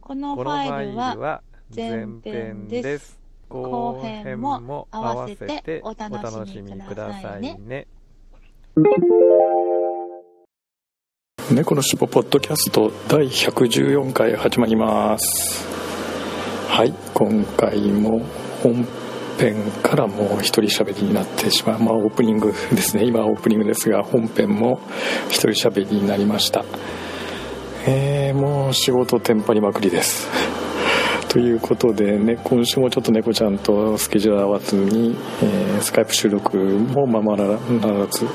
このファイルは前編です。後編も合わせてお楽しみくださいね。猫のしっぽポッドキャスト第114回始まります。はい。今回も本編からもう一人喋りになってしまう。まあオープニングですね。今オープニングですが本編も一人喋りになりました。えー、もう仕事テンパりまくりです。ということで、ね、今週もちょっと猫ちゃんとスケジュール合わずに、えー、スカイプ収録もままならず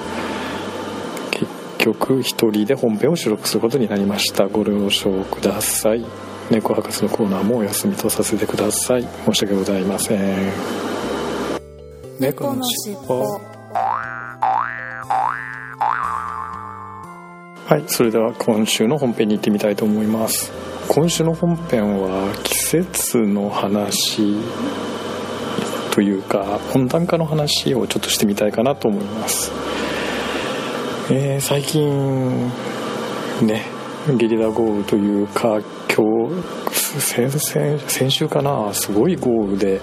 結局一人で本編を収録することになりました。ご了承ください。猫博士のコーナーもお休みとさせてください。申し訳ございません。猫のしっぽ。はいそれでは今週の本編に行ってみたいと思います。今週の本編は季節の話というか温暖化の話をちょっとしてみたいかなと思います。えー、最近ねゲリラ豪雨というか今日先先週かなすごい豪雨で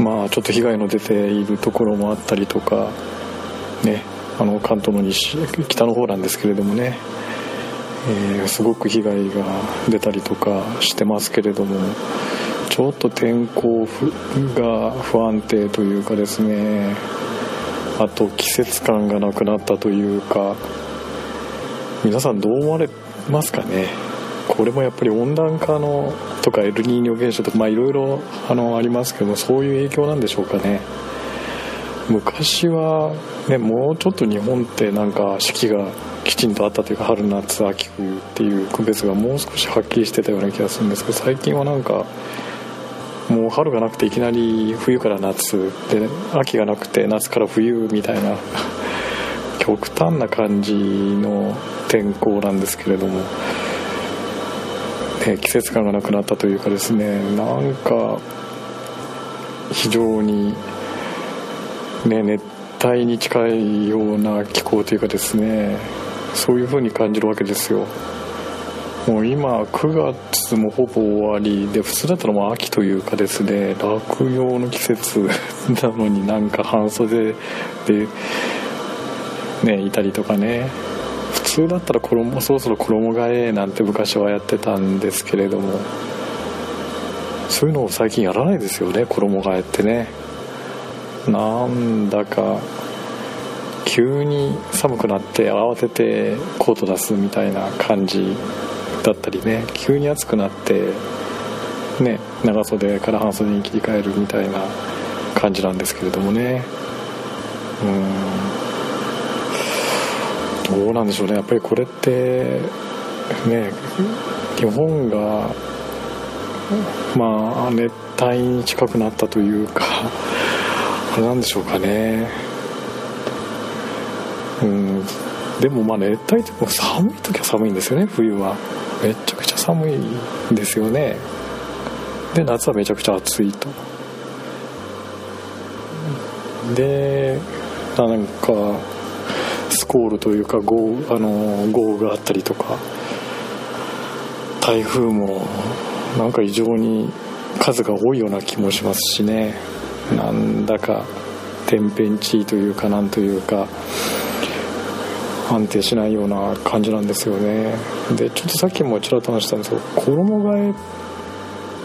まあちょっと被害の出ているところもあったりとかね。あの関東の西北の方なんですけれどもね、えー、すごく被害が出たりとかしてますけれどもちょっと天候が不安定というかですね。あと季節感がなくなったというか皆さんどう思われますかね。これもやっぱり温暖化のとかエルニーニョ現象とかいろいろあのありますけどもそういう影響なんでしょうかね。昔は、ね、もうちょっと日本ってなんか四季がきちんとあったというか春夏秋冬っていう区別がもう少しはっきりしてたような気がするんですけど最近はなんかもう春がなくていきなり冬から夏で秋がなくて夏から冬みたいな 極端な感じの天候なんですけれども、ね、季節感がなくなったというかですねなんか非常にね、熱帯に近いような気候というかですねそういう風に感じるわけですよ。もう今9月もほぼ終わりで普通だったらもう秋というかですね落葉の季節 なのになんか半袖でねいたりとかね。普通だったら衣そろそろ衣替えなんて昔はやってたんですけれどもそういうのを最近やらないですよね衣替えってね。なんだか急に寒くなって慌ててコート出すみたいな感じだったりね。急に暑くなってね長袖から半袖に切り替えるみたいな感じなんですけれどもね。うん。どうなんでしょうね。やっぱりこれってね日本がまあ熱帯に近くなったというかれなんでしょうかね。うん。でもまあ熱帯っても寒い時は寒いんですよね冬は。めちゃくちゃ寒いんですよね。で夏はめちゃくちゃ暑いと。でなんかスコールというか豪あの豪雨があったりとか台風もなんか異常に数が多いような気もしますしね。なんだか天変地異というかなんというか安定しないような感じなんですよね。でちょっとさっきもちらっと話したんですけど衣替えっ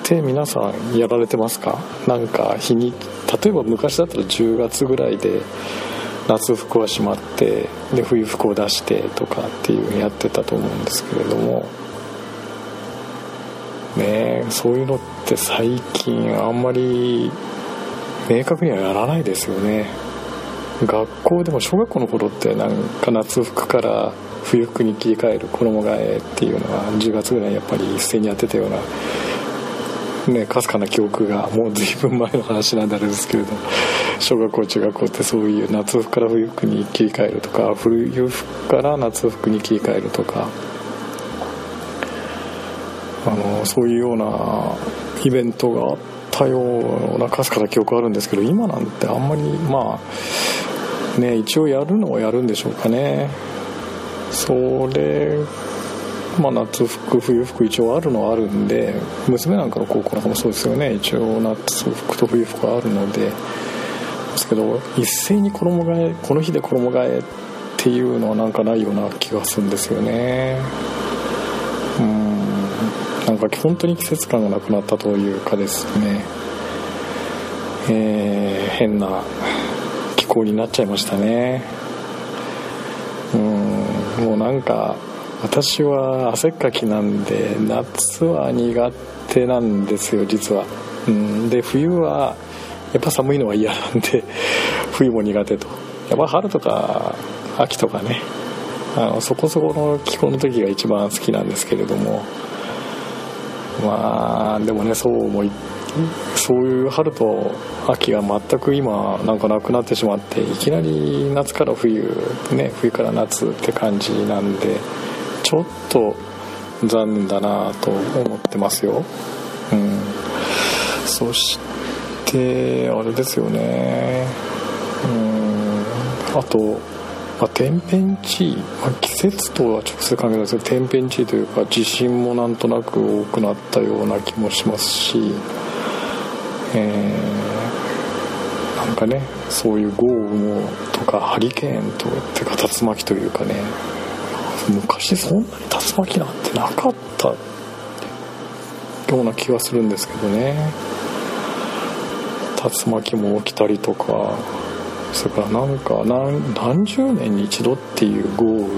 て皆さんやられてますか？なんか日に例えば昔だったら10月ぐらいで夏服はしまってで冬服を出してとかっていうやってたと思うんですけれども。ねそういうのって最近あんまり明確にはやらないですよね。学校でも小学校の頃ってなんか夏服から冬服に切り替える衣替えっていうのは10月ぐらいやっぱり一斉にやってたようなねかすかな記憶がもう随分前の話なんであれですけれど小学校中学校ってそういう夏服から冬服に切り替えるとか冬服から夏服に切り替えるとかあのそういうようなイベントがあったようなかすかな記憶あるんですけど今なんてあんまりまあね一応やるのはやるんでしょうかね。それまあ夏服冬服一応あるのはあるんで娘なんかの高校なんかもそうですよね。一応夏服と冬服あるので。ですけど一斉に衣替えこの日で衣替えっていうのはなんかないような気がするんですよね。うん。なんか本当に季節感がなくなったというかですね。えー、変な気候になっちゃいましたね。うんもうなんか私は汗っかきなんで夏は苦手なんですよ実は、うん、で冬はやっぱ寒いのは嫌なんで 冬も苦手と。やっぱ春とか秋とかね。あのそこそこの気候の時が一番好きなんですけれども。まあでもねそうもそういう春と秋が全く今なんかなくなってしまっていきなり夏から冬ね冬から夏って感じなんでちょっと残念だなと思ってますよ。うん。そしてあれですよね。うん。あとまあ、天変地異、まあ、季節とは直接関係ないですけど天変地異というか地震もなんとなく多くなったような気もしますし、えー、なんかねそういう豪雨もとかハリケーンとっていうか竜巻というかね昔そんなに竜巻なんてなかったような気がするんですけどね。竜巻も起きたりとかそれからなんか何何十年に一度っていう豪雨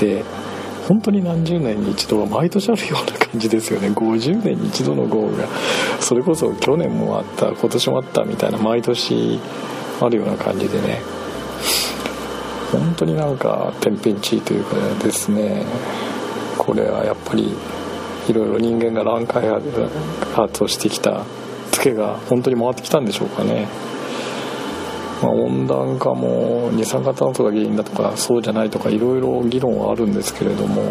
で本当に何十年に一度は毎年あるような感じですよね。50年に一度の豪雨が。それこそ去年もあった今年もあったみたいな毎年あるような感じでね。本当になんか天変地異というかですね。これはやっぱりいろいろ人間が乱開発をしてきたツケが本当に回ってきたんでしょうかね。まあ、温暖化も二酸化炭素が原因だとかそうじゃないとかいろいろ議論はあるんですけれども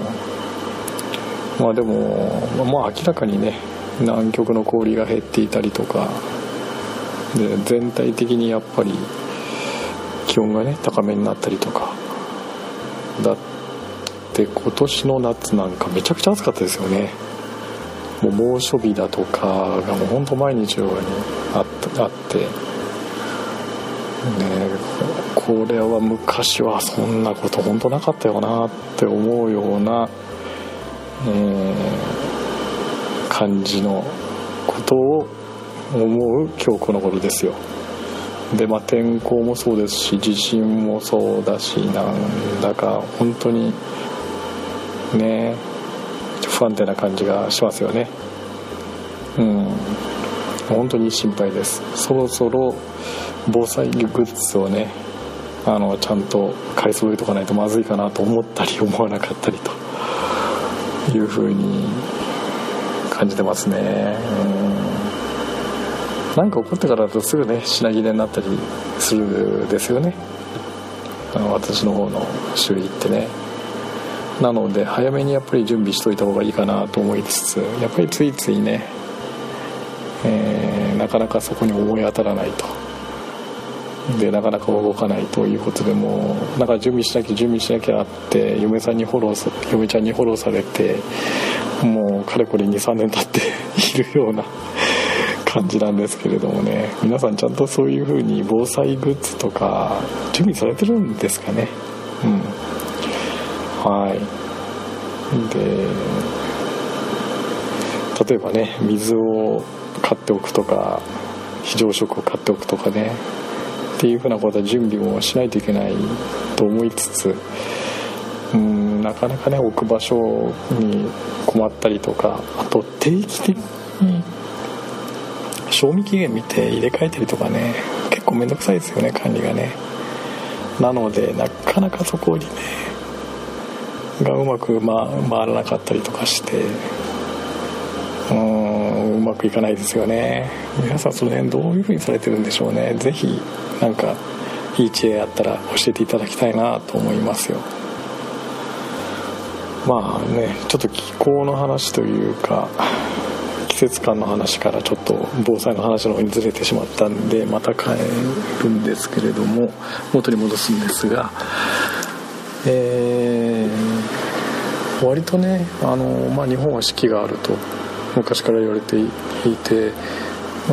まあでもまあ明らかにね南極の氷が減っていたりとかで全体的にやっぱり気温がね高めになったりとかだって今年の夏なんかめちゃくちゃ暑かったですよね。もう猛暑日だとかがもうほんと毎日のようにあって。これは昔はそんなこと本当なかったよなって思うような、えー、感じのことを思う今日この頃ですよ。でまあ天候もそうですし地震もそうだしなんだか本当にね不安定な感じがしますよね。うん。本当に心配です。そろそろ防災グッズをねあのちゃんと買い揃えとかないとまずいかなと思ったり思わなかったりというふうに感じてますね。なん。か起こってからだとすぐね品切れになったりするですよね。あの私の方の修理ってね。なので早めにやっぱり準備しといた方がいいかなと思いつつやっぱりついついね、えー、なかなかそこに思い当たらないと。でなかなか動かないということでもうなんか準備しなきゃ準備しなきゃって嫁さんにフォロー嫁ちゃんにフォローされてもうかれこれ23年経って いるような感じなんですけれどもね。皆さんちゃんとそういう風に防災グッズとか準備されてるんですかね？うん。はい。で例えばね水を買っておくとか非常食を買っておくとかね。っていうふうなことは準備もしないといけないと思いつつうんなかなかね置く場所に困ったりとかあと定期的に賞味期限見て入れ替えたりとかね結構面倒くさいですよね管理がね。なのでなかなかそこにねがうまく、回らなかったりとかしてうーんうまくいかないですよね。皆さんその辺どういう風にされてるんでしょうね。是非なんかいい知恵あったら教えていただきたいなと思いますよ。まあねちょっと気候の話というか季節感の話からちょっと防災の話の方にずれてしまったんでまた変えるんですけれども元に戻すんですがえー、割とねあの、まあ、日本は四季があると昔から言われていて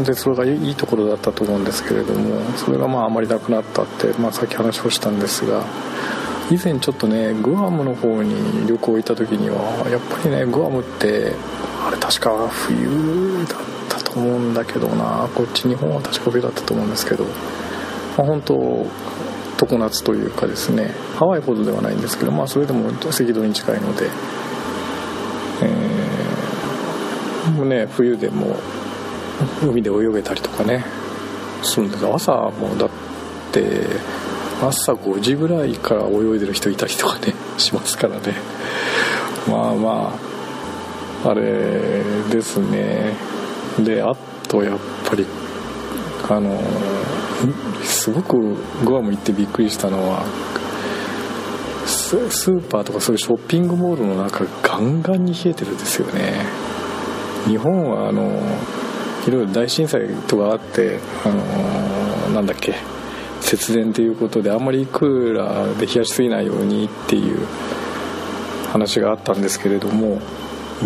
でそれがいいところだったと思うんですけれどもそれがまああまりなくなったって、まあ、さっき話をしたんですが以前ちょっとねグアムの方に旅行行った時にはやっぱりねグアムってあれ確か冬だったと思うんだけどな。こっち日本は確か冬だったと思うんですけど、まあ、本当常夏というかですねハワイほどではないんですけどまあそれでも赤道に近いので、えー、もうね冬でも 海で泳げたりとかね。するんです朝もだって朝5時ぐらいから泳いでる人いたりとかねしますからね。まあまああれですね。であとやっぱりあのすごくグアム行ってびっくりしたのはスーパーとかそういうショッピングモールの中ガンガンに冷えてるんですよね。日本はあのいろいろ大震災とかあってあのなんだっけ節電ということであんまりクーラーで冷やしすぎないようにっていう話があったんですけれども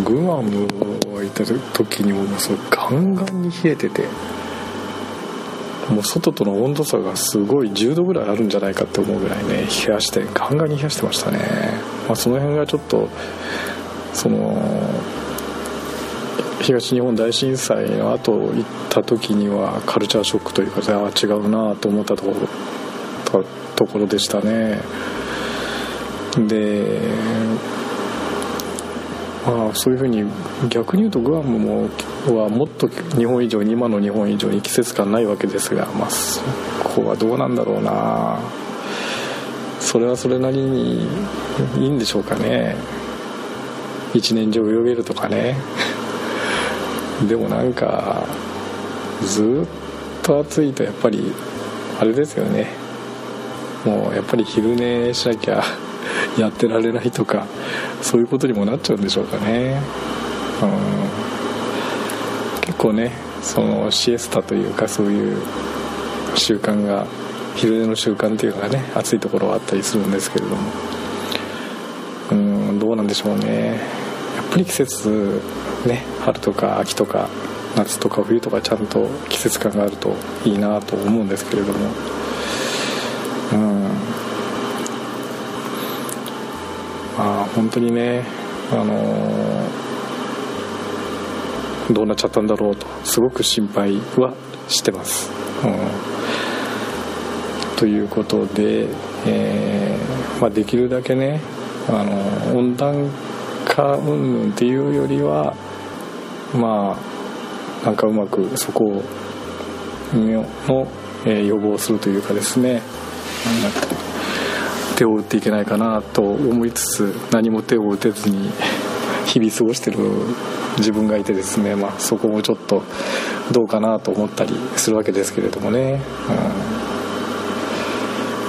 グアム行った時にももうそガンガンに冷えててもう外との温度差がすごい10度ぐらいあるんじゃないかって思うぐらいね冷やしてガンガンに冷やしてましたね、まあ、その辺がちょっとその東日本大震災の後行った時にはカルチャーショックというかああ違うなと思ったところところでしたね。でまあそういうふうに逆に言うとグアムもはもっと日本以上に今の日本以上に季節感ないわけですがまあそこはどうなんだろうな。それはそれなりにいいんでしょうかね。一年中泳げるとかね。でもなんかずっと暑いとやっぱりあれですよね。もうやっぱり昼寝しなきゃ やってられないとかそういうことにもなっちゃうんでしょうかね、うん、結構ねそのシエスタというかそういう習慣が昼寝の習慣っていうのがね暑いところはあったりするんですけれども。うんどうなんでしょうね。ぱり季節ね春とか秋とか夏とか冬とかちゃんと季節感があるといいなと思うんですけれども。うん。まあ本当にねあの、どうなっちゃったんだろうとすごく心配はしてます、うん、ということで、えー、まあ、できるだけねあの温暖化云々っていうよりはまあなんかうまくそこの、え、予防するというかですね。手を打っていけないかなと思いつつ何も手を打てずに 日々過ごしてる自分がいてですね、まあ、そこもちょっとどうかなと思ったりするわけですけれどもね、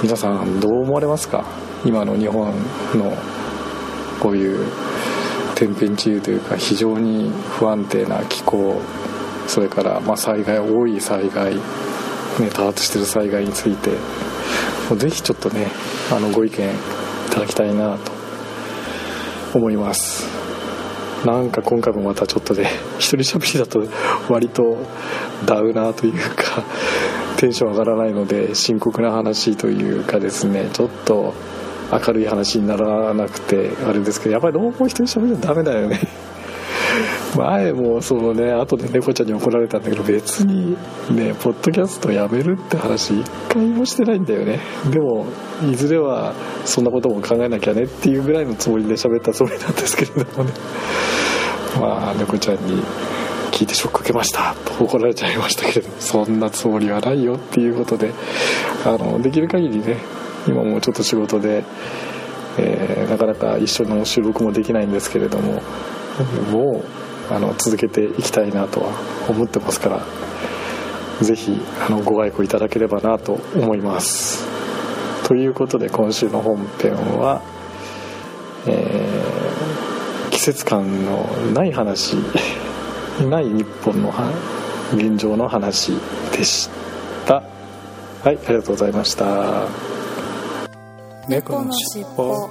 うん、皆さんどう思われますか？今の日本のこういう天変地異というか非常に不安定な気候それからま災害多い災害、ね、多発してる災害についてぜひちょっとねあのご意見いただきたいなと思います。なんか今回もまたちょっとね 一人喋りだと割とダウナーというか テンション上がらないので深刻な話というかですねちょっと明るい話にならなくてあれですけどやっぱりどうも一人喋りはダメだよね。前もそのね後で猫ちゃんに怒られたんだけど別にねポッドキャストやめるって話一回もしてないんだよね。でもいずれはそんなことも考えなきゃねっていうぐらいのつもりで喋ったつもりなんですけれどもね。まあ猫ちゃんに聞いてショック受けました。と怒られちゃいましたけれどそんなつもりはないよっていうことであのできる限りね今もうちょっと仕事で、えー、なかなか一緒の収録もできないんですけれどももうあの続けていきたいなとは思ってますからぜひあのご愛顧いただければなと思います。ということで今週の本編は、えー、季節感のない話ない日本の現状の話でした。はいありがとうございました。猫のしっぽ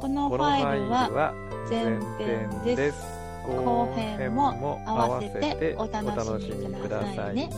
このファイルは前編です。後編も合わせてお楽しみくださいね